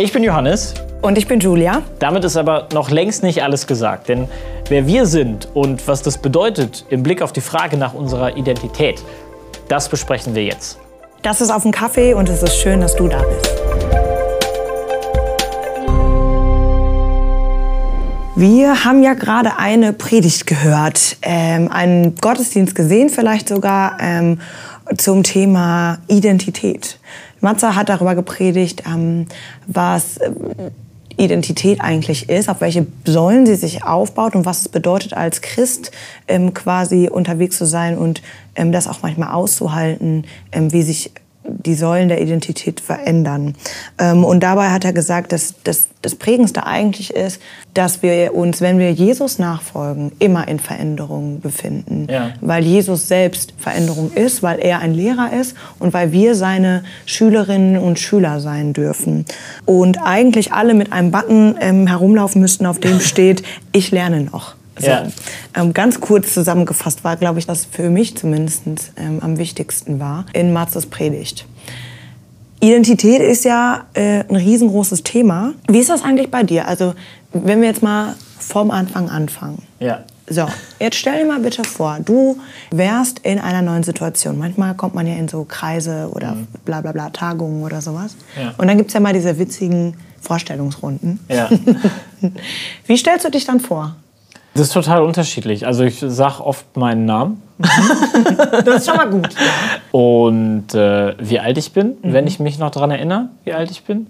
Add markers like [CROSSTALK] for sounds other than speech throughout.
Ich bin Johannes. Und ich bin Julia. Damit ist aber noch längst nicht alles gesagt. Denn wer wir sind und was das bedeutet im Blick auf die Frage nach unserer Identität, das besprechen wir jetzt. Das ist auf dem Kaffee und es ist schön, dass du da bist. Wir haben ja gerade eine Predigt gehört, ähm, einen Gottesdienst gesehen, vielleicht sogar ähm, zum Thema Identität. Matze hat darüber gepredigt, ähm, was äh, Identität eigentlich ist, auf welche Säulen sie sich aufbaut und was es bedeutet, als Christ ähm, quasi unterwegs zu sein und ähm, das auch manchmal auszuhalten, ähm, wie sich die Säulen der Identität verändern. Ähm, und dabei hat er gesagt, dass, dass das Prägendste eigentlich ist, dass wir uns, wenn wir Jesus nachfolgen, immer in Veränderung befinden. Ja. Weil Jesus selbst Veränderung ist, weil er ein Lehrer ist und weil wir seine Schülerinnen und Schüler sein dürfen. Und eigentlich alle mit einem Button ähm, herumlaufen müssten, auf dem steht, [LAUGHS] ich lerne noch. So. Ja. Ähm, ganz kurz zusammengefasst war, glaube ich, das für mich zumindest ähm, am wichtigsten war in Marzes Predigt. Identität ist ja äh, ein riesengroßes Thema. Wie ist das eigentlich bei dir? Also, wenn wir jetzt mal vom Anfang anfangen. Ja. So, jetzt stell dir mal bitte vor, du wärst in einer neuen Situation. Manchmal kommt man ja in so Kreise oder mhm. bla bla bla Tagungen oder sowas. Ja. Und dann gibt es ja mal diese witzigen Vorstellungsrunden. Ja. [LAUGHS] Wie stellst du dich dann vor? Das ist total unterschiedlich. Also ich sage oft meinen Namen. [LAUGHS] das ist schon mal gut. Und äh, wie alt ich bin, mhm. wenn ich mich noch daran erinnere, wie alt ich bin.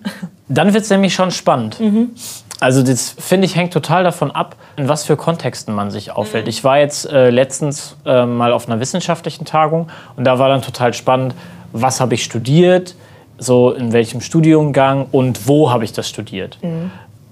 Dann wird es nämlich schon spannend. Mhm. Also das finde ich hängt total davon ab, in was für Kontexten man sich aufhält. Mhm. Ich war jetzt äh, letztens äh, mal auf einer wissenschaftlichen Tagung und da war dann total spannend, was habe ich studiert, so in welchem Studiengang und wo habe ich das studiert. Mhm.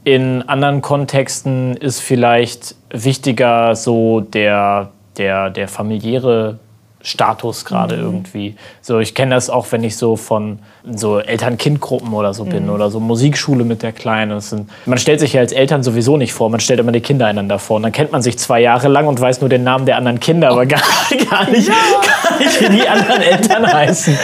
In anderen Kontexten ist vielleicht wichtiger so der, der, der familiäre Status gerade mhm. irgendwie. So, ich kenne das auch, wenn ich so von so Eltern-Kind-Gruppen oder so bin mhm. oder so Musikschule mit der Kleinen. Sind, man stellt sich ja als Eltern sowieso nicht vor, man stellt immer die Kinder einander vor. Und dann kennt man sich zwei Jahre lang und weiß nur den Namen der anderen Kinder, aber gar, [LAUGHS] gar, nicht, ja. gar nicht, wie die anderen Eltern heißen.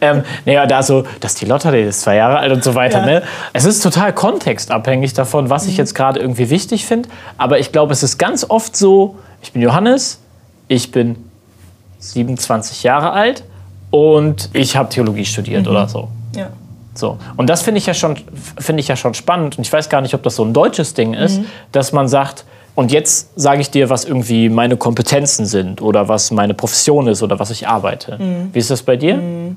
Ähm, naja, da so, dass die Lotta, die ist zwei Jahre alt und so weiter. Ja. Ne? Es ist total kontextabhängig davon, was mhm. ich jetzt gerade irgendwie wichtig finde. Aber ich glaube, es ist ganz oft so, ich bin Johannes, ich bin 27 Jahre alt und ich habe Theologie studiert mhm. oder so. Ja. So. Und das finde ich, ja schon, find ich ja schon spannend. Und ich weiß gar nicht, ob das so ein deutsches Ding ist, mhm. dass man sagt, und jetzt sage ich dir, was irgendwie meine Kompetenzen sind oder was meine Profession ist oder was ich arbeite. Mhm. Wie ist das bei dir? Mhm.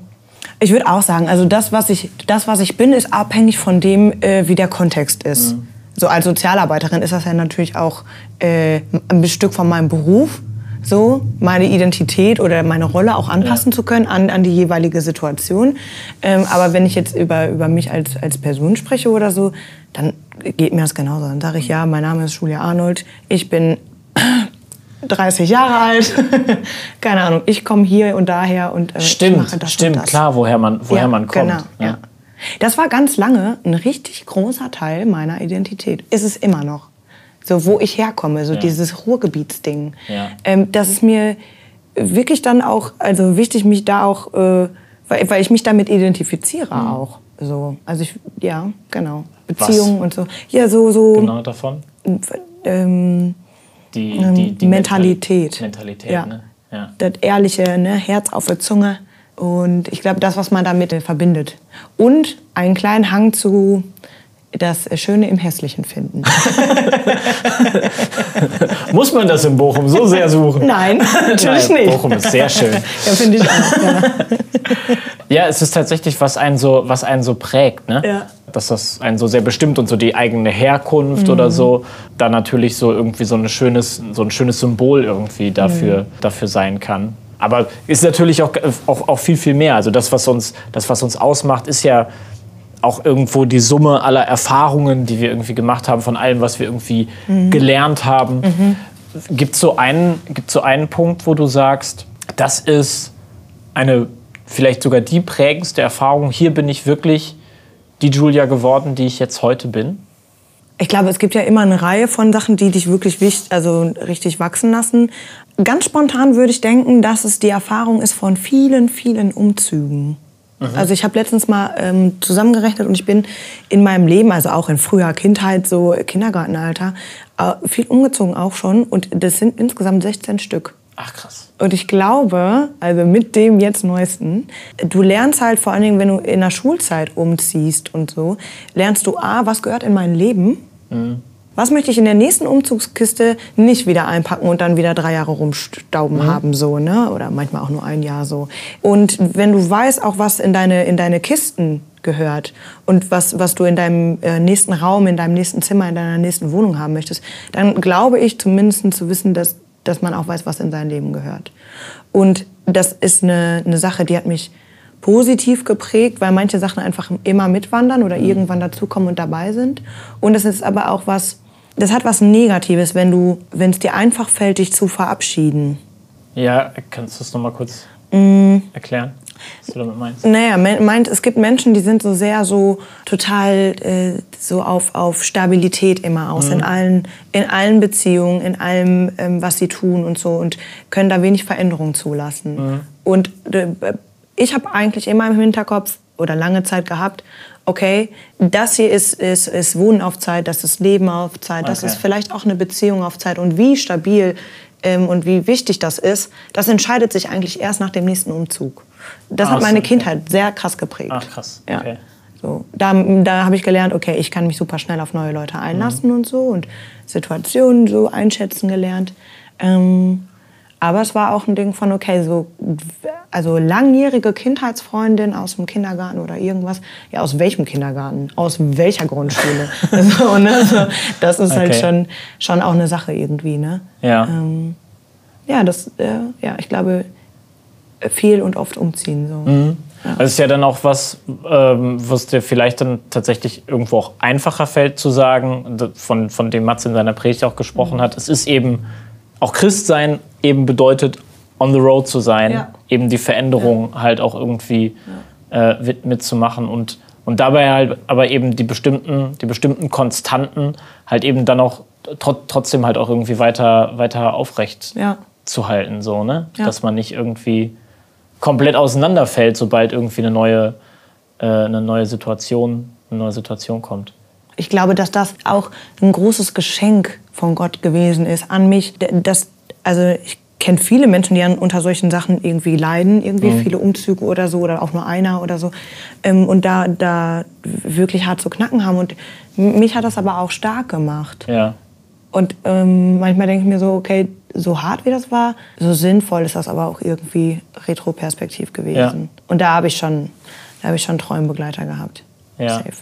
Ich würde auch sagen, also das was, ich, das, was ich bin, ist abhängig von dem, äh, wie der Kontext ist. Mhm. So als Sozialarbeiterin ist das ja natürlich auch äh, ein Stück von meinem Beruf so meine Identität oder meine Rolle auch anpassen ja. zu können an, an die jeweilige Situation. Ähm, aber wenn ich jetzt über, über mich als, als Person spreche oder so, dann geht mir das genauso. Dann sage ich, ja, mein Name ist Julia Arnold, ich bin [CLEARS THROAT] 30 Jahre alt, [LAUGHS] keine Ahnung, ich komme hier und daher und äh, stimmt, mache das Stimmt, das. klar, woher man, woher ja, man kommt. Genau, ja. ja. Das war ganz lange ein richtig großer Teil meiner Identität. Ist es immer noch so wo ich herkomme, so ja. dieses Ruhrgebietsding. Ja. Ähm, das ist mir wirklich dann auch, also wichtig, mich da auch, äh, weil, weil ich mich damit identifiziere mhm. auch. So, also ich, ja, genau. Beziehungen und so. Ja, so, so. Genau davon? Ähm, die, ähm, die, die Mentalität. Mentalität, ja. ne? Ja. Das ehrliche, ne? Herz auf der Zunge. Und ich glaube, das, was man damit verbindet. Und einen kleinen Hang zu, das Schöne im Hässlichen finden. [LAUGHS] Muss man das in Bochum so sehr suchen? Nein, natürlich Nein, nicht. Bochum ist sehr schön. [LAUGHS] Ja, finde ich auch. Ja. [LAUGHS] ja. es ist tatsächlich, was einen so, was einen so prägt. Ne? Ja. Dass das einen so sehr bestimmt und so die eigene Herkunft mhm. oder so, da natürlich so irgendwie so, ein schönes, so ein schönes Symbol irgendwie dafür, mhm. dafür sein kann. Aber ist natürlich auch, auch, auch viel, viel mehr. Also das, was uns, das, was uns ausmacht, ist ja auch irgendwo die Summe aller Erfahrungen, die wir irgendwie gemacht haben, von allem, was wir irgendwie mhm. gelernt haben. Mhm. Gibt es so, einen, so einen Punkt, wo du sagst, das ist eine, vielleicht sogar die prägendste Erfahrung, hier bin ich wirklich die Julia geworden, die ich jetzt heute bin? Ich glaube, es gibt ja immer eine Reihe von Sachen, die dich wirklich wichtig, also richtig wachsen lassen. Ganz spontan würde ich denken, dass es die Erfahrung ist von vielen, vielen Umzügen. Also ich habe letztens mal ähm, zusammengerechnet und ich bin in meinem Leben, also auch in früher Kindheit, so Kindergartenalter, äh, viel umgezogen auch schon. Und das sind insgesamt 16 Stück. Ach krass. Und ich glaube, also mit dem jetzt Neuesten, du lernst halt vor allen Dingen, wenn du in der Schulzeit umziehst und so, lernst du A, was gehört in mein Leben? Was möchte ich in der nächsten Umzugskiste nicht wieder einpacken und dann wieder drei Jahre rumstauben haben, so, ne? Oder manchmal auch nur ein Jahr so. Und wenn du weißt auch, was in deine, in deine Kisten gehört und was, was du in deinem äh, nächsten Raum, in deinem nächsten Zimmer, in deiner nächsten Wohnung haben möchtest, dann glaube ich zumindest zu wissen, dass, dass man auch weiß, was in sein Leben gehört. Und das ist eine, eine Sache, die hat mich positiv geprägt, weil manche Sachen einfach immer mitwandern oder irgendwann dazukommen und dabei sind. Und es ist aber auch was, das hat was Negatives, wenn du, wenn es dir einfach fällt, dich zu verabschieden. Ja, kannst du es nochmal kurz erklären, was du damit meinst? Naja, me- meint, es gibt Menschen, die sind so sehr so total äh, so auf, auf Stabilität immer aus in allen in allen Beziehungen, in allem, ähm, was sie tun und so und können da wenig Veränderung zulassen. Und äh, ich habe eigentlich immer im Hinterkopf oder lange Zeit gehabt, okay, das hier ist, ist, ist Wohnen auf Zeit, das ist Leben auf Zeit, das Okay. ist vielleicht auch eine Beziehung auf Zeit und wie stabil ähm, und wie wichtig das ist, das entscheidet sich eigentlich erst nach dem nächsten Umzug. Das Ach hat meine okay. Kindheit sehr krass geprägt. Ach krass, Ja. okay. So, da da habe ich gelernt, okay, ich kann mich super schnell auf neue Leute einlassen und so und Situationen so einschätzen gelernt. Ähm, aber es war auch ein Ding von, okay, so also langjährige Kindheitsfreundin aus dem Kindergarten oder irgendwas. Ja, aus welchem Kindergarten? Aus welcher Grundschule? [LAUGHS] [LAUGHS] so, ne? so, das ist halt Okay. schon, schon auch eine Sache irgendwie. Ne? Ja. Ähm, ja, das, äh, ja, ich glaube, viel und oft umziehen. So. Mhm. Das ist ja dann auch was, ähm, was dir vielleicht dann tatsächlich irgendwo auch einfacher fällt zu sagen, von, von dem Matze in seiner Predigt auch gesprochen Mhm. hat. Es ist eben, auch Christsein eben bedeutet, on the road zu sein, Ja. eben die Veränderung halt auch irgendwie äh, mit, mitzumachen und, und dabei halt aber eben die bestimmten, die bestimmten Konstanten halt eben dann auch tro trotzdem halt auch irgendwie weiter, weiter aufrecht Ja. zu halten, so, ne? Ja. Dass man nicht irgendwie komplett auseinanderfällt, sobald irgendwie eine neue, äh, eine neue Situation, eine neue Situation kommt. Ich glaube, dass das auch ein großes Geschenk von Gott gewesen ist an mich. Das, also ich kenne viele Menschen, die unter solchen Sachen irgendwie leiden, irgendwie viele Umzüge oder so oder auch nur einer oder so ähm, und da, da wirklich hart zu knacken haben. Und mich hat das aber auch stark gemacht. Ja. Und ähm, manchmal denke ich mir so, okay, so hart wie das war, so sinnvoll ist das aber auch irgendwie retroperspektiv gewesen. Ja. Und da habe ich schon, da habe ich schon Träumbegleiter gehabt. Ja. Safe.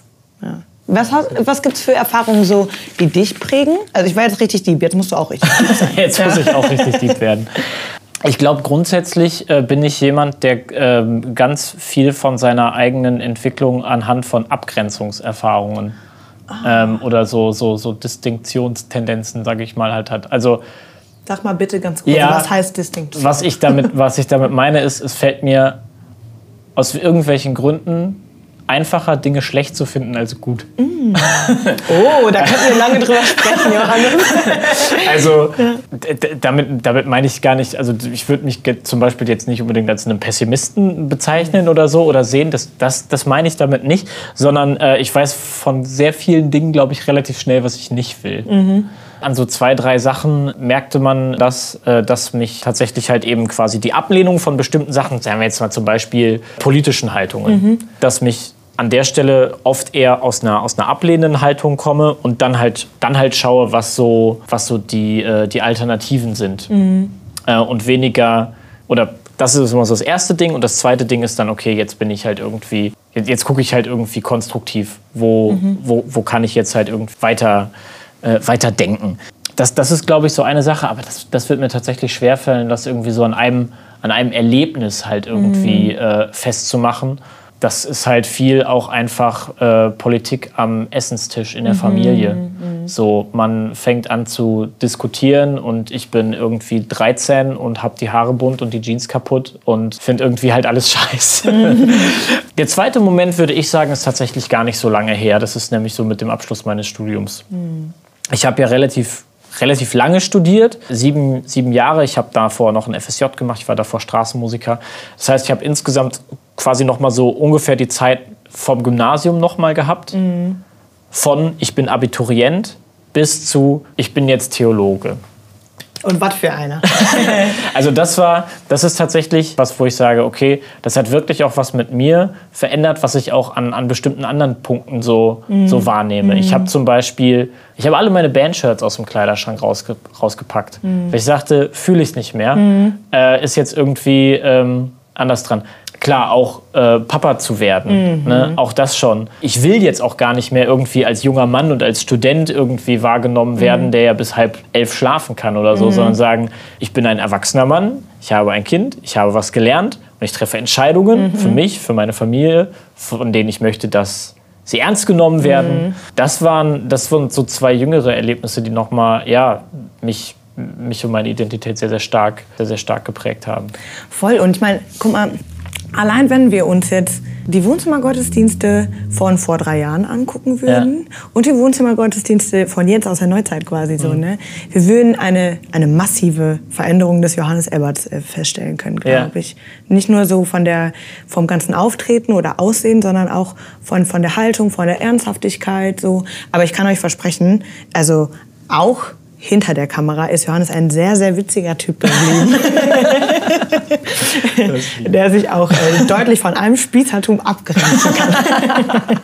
Ja. Was, hast, was gibt es für Erfahrungen so, die dich prägen? Also ich war jetzt richtig deep, jetzt musst du auch richtig deep sein. [LAUGHS] Jetzt muss ich auch richtig deep werden. Ich glaube, grundsätzlich äh, bin ich jemand, der ähm, ganz viel von seiner eigenen Entwicklung anhand von Abgrenzungserfahrungen ähm, oder so, so, so Distinktionstendenzen, sage ich mal, halt hat. Also Sag mal bitte ganz kurz, Ja. was heißt distinkt? was ich damit, was ich damit meine, ist, es fällt mir aus irgendwelchen Gründen einfacher, Dinge schlecht zu finden als gut. Oh, da können wir lange drüber sprechen, Johannes. [LAUGHS] Also damit, damit meine ich gar nicht, also ich würde mich zum Beispiel jetzt nicht unbedingt als einen Pessimisten bezeichnen oder so oder sehen, das, das, das meine ich damit nicht, sondern äh, ich weiß von sehr vielen Dingen, glaube ich, relativ schnell, was ich nicht will. An so zwei, drei Sachen merkte man, dass, äh, dass mich tatsächlich halt eben quasi die Ablehnung von bestimmten Sachen, sagen wir jetzt mal zum Beispiel politischen Haltungen, dass mich an der Stelle oft eher aus einer, aus einer ablehnenden Haltung komme und dann halt, dann halt schaue, was so, was so die, äh, die Alternativen sind. Äh, und weniger, oder das ist immer so das erste Ding und das zweite Ding ist dann, okay, jetzt bin ich halt irgendwie, jetzt, jetzt gucke ich halt irgendwie konstruktiv, wo, wo, wo kann ich jetzt halt irgendwie weiter, äh, weiter denken. Das, das ist, glaube ich, so eine Sache, aber das, das wird mir tatsächlich schwerfallen, das irgendwie so an einem, an einem Erlebnis halt irgendwie äh, festzumachen. Das ist halt viel auch einfach äh, Politik am Essenstisch in der Familie. So, man fängt an zu diskutieren und ich bin irgendwie 13 und habe die Haare bunt und die Jeans kaputt und finde irgendwie halt alles [LAUGHS] scheiße. Der zweite Moment, würde ich sagen, ist tatsächlich gar nicht so lange her. Das ist nämlich so mit dem Abschluss meines Studiums. Ich habe ja relativ relativ lange studiert, sieben, sieben Jahre. Ich habe davor noch ein FSJ gemacht, ich war davor Straßenmusiker. Das heißt, ich habe insgesamt quasi noch mal so ungefähr die Zeit vom Gymnasium noch mal gehabt. Mhm. Von ich bin Abiturient bis zu ich bin jetzt Theologe. Und was für einer. [LAUGHS] also das war, das ist tatsächlich was, wo ich sage, okay, das hat wirklich auch was mit mir verändert, was ich auch an, an bestimmten anderen Punkten so, mm. so wahrnehme. Mm. Ich habe zum Beispiel, ich habe alle meine Bandshirts aus dem Kleiderschrank rausge rausgepackt. Mm. Weil ich sagte, fühle ich es nicht mehr. Mm. Äh, ist jetzt irgendwie ähm, anders dran klar, auch äh, Papa zu werden. Mhm. Ne? Auch das schon. Ich will jetzt auch gar nicht mehr irgendwie als junger Mann und als Student irgendwie wahrgenommen werden, mhm. der ja bis halb elf schlafen kann oder so, mhm. sondern sagen, ich bin ein erwachsener Mann, ich habe ein Kind, ich habe was gelernt und ich treffe Entscheidungen mhm. für mich, für meine Familie, von denen ich möchte, dass sie ernst genommen werden. Mhm. Das, waren, das waren so zwei jüngere Erlebnisse, die nochmal ja, mich mich und meine Identität sehr, sehr stark, sehr, sehr stark geprägt haben. Voll. Und ich meine, guck mal, Allein wenn wir uns jetzt die Wohnzimmergottesdienste von vor drei Jahren angucken würden ja. und die Wohnzimmergottesdienste von jetzt aus der Neuzeit quasi mhm. so, ne? Wir würden eine, eine massive Veränderung des Johannes Eberts äh, feststellen können, glaube ja. ich. Nicht nur so von der, vom ganzen Auftreten oder Aussehen, sondern auch von, von der Haltung, von der Ernsthaftigkeit, so. Aber ich kann euch versprechen, also auch hinter der Kamera ist Johannes ein sehr, sehr witziger Typ geblieben. [LAUGHS] [LAUGHS] der sich auch äh, deutlich von einem Spießertum abgrenzen kann. [LAUGHS]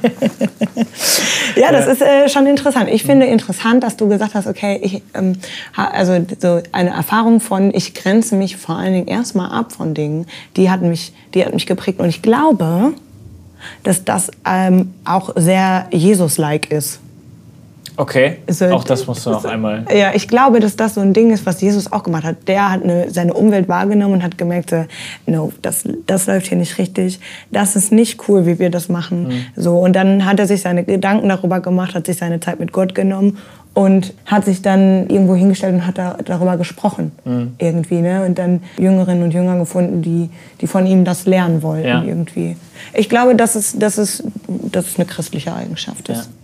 ja, das ja. ist äh, schon interessant. Ich finde interessant, dass du gesagt hast, okay, ich, ähm, also so eine Erfahrung von, ich grenze mich vor allen Dingen erstmal ab von Dingen, die hat mich, die hat mich geprägt. Und ich glaube, dass das ähm, auch sehr Jesus-like ist. Okay, so, auch das musst du noch einmal. Ja, ich glaube, dass das so ein Ding ist, was Jesus auch gemacht hat. Der hat eine, seine Umwelt wahrgenommen und hat gemerkt, so, no, das, das läuft hier nicht richtig. Das ist nicht cool, wie wir das machen. Mhm. So, und dann hat er sich seine Gedanken darüber gemacht, hat sich seine Zeit mit Gott genommen und hat sich dann irgendwo hingestellt und hat da, darüber gesprochen. Mhm. Irgendwie, ne? Und dann Jüngerinnen und Jünger gefunden, die, die von ihm das lernen wollten. Ja. Irgendwie. Ich glaube, dass es, dass, es, dass es eine christliche Eigenschaft ist. Ja.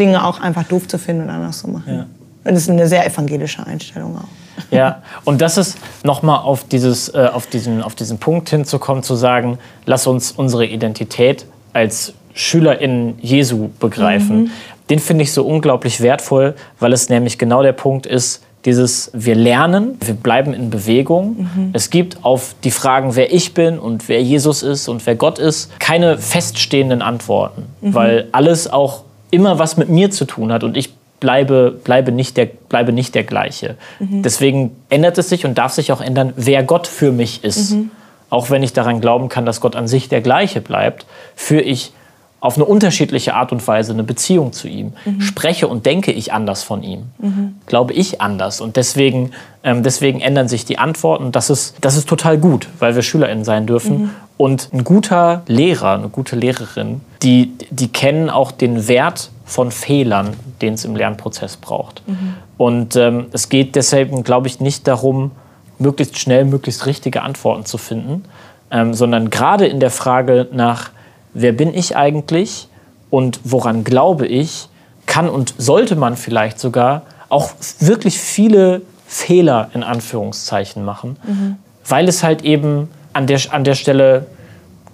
Dinge auch einfach doof zu finden und anders zu machen. Ja. Und das ist eine sehr evangelische Einstellung auch. [LAUGHS] Ja, und das ist nochmal auf, äh, auf, diesen, auf diesen Punkt hinzukommen, zu sagen, lass uns unsere Identität als SchülerInnen Jesu begreifen. Mhm. Den finde ich so unglaublich wertvoll, weil es nämlich genau der Punkt ist, dieses wir lernen, wir bleiben in Bewegung. Mhm. Es gibt auf die Fragen, wer ich bin und wer Jesus ist und wer Gott ist, keine feststehenden Antworten, mhm. weil alles auch immer was mit mir zu tun hat und ich bleibe, bleibe, nicht, der, bleibe nicht der gleiche. Mhm. Deswegen ändert es sich und darf sich auch ändern, wer Gott für mich ist. Mhm. Auch wenn ich daran glauben kann, dass Gott an sich der gleiche bleibt, führe ich auf eine unterschiedliche Art und Weise eine Beziehung zu ihm. Mhm. Spreche und denke ich anders von ihm. Mhm. Glaube ich anders. Und deswegen, ähm, deswegen ändern sich die Antworten. Das ist, das ist total gut, weil wir SchülerInnen sein dürfen. Mhm. Und ein guter Lehrer, eine gute Lehrerin, die, die kennen auch den Wert von Fehlern, den es im Lernprozess braucht. Mhm. Und ähm, es geht deshalb, glaube ich, nicht darum, möglichst schnell, möglichst richtige Antworten zu finden, ähm, sondern gerade in der Frage nach, wer bin ich eigentlich und woran glaube ich, kann und sollte man vielleicht sogar auch wirklich viele Fehler in Anführungszeichen machen, mhm. weil es halt eben an der, an der Stelle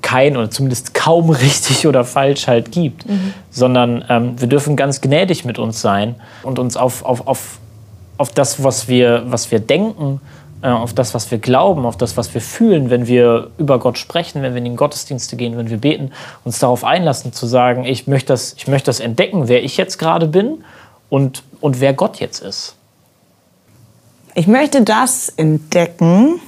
kein oder zumindest kaum [LAUGHS] richtig oder falsch halt gibt, mhm. sondern ähm, wir dürfen ganz gnädig mit uns sein und uns auf, auf, auf, auf das, was wir, was wir denken, auf das, was wir glauben, auf das, was wir fühlen, wenn wir über Gott sprechen, wenn wir in den Gottesdienste gehen, wenn wir beten, uns darauf einlassen, zu sagen, ich möchte das, ich möchte das entdecken, wer ich jetzt gerade bin und, und wer Gott jetzt ist. Ich möchte das entdecken,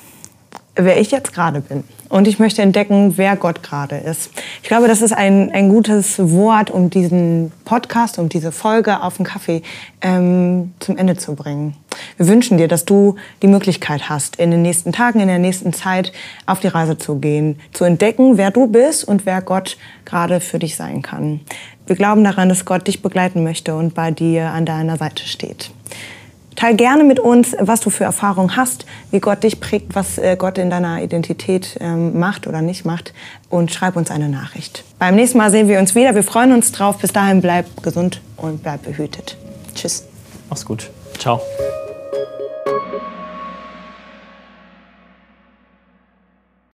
wer ich jetzt gerade bin. Und ich möchte entdecken, wer Gott gerade ist. Ich glaube, das ist ein, ein gutes Wort, um diesen Podcast, um diese Folge auf den Kaffee ähm, zum Ende zu bringen. Wir wünschen dir, dass du die Möglichkeit hast, in den nächsten Tagen, in der nächsten Zeit auf die Reise zu gehen, zu entdecken, wer du bist und wer Gott gerade für dich sein kann. Wir glauben daran, dass Gott dich begleiten möchte und bei dir an deiner Seite steht. Teil gerne mit uns, was du für Erfahrungen hast, wie Gott dich prägt, was äh, Gott in deiner Identität ähm, macht oder nicht macht und schreib uns eine Nachricht. Beim nächsten Mal sehen wir uns wieder. Wir freuen uns drauf. Bis dahin bleib gesund und bleib behütet. Tschüss. Mach's gut. Ciao.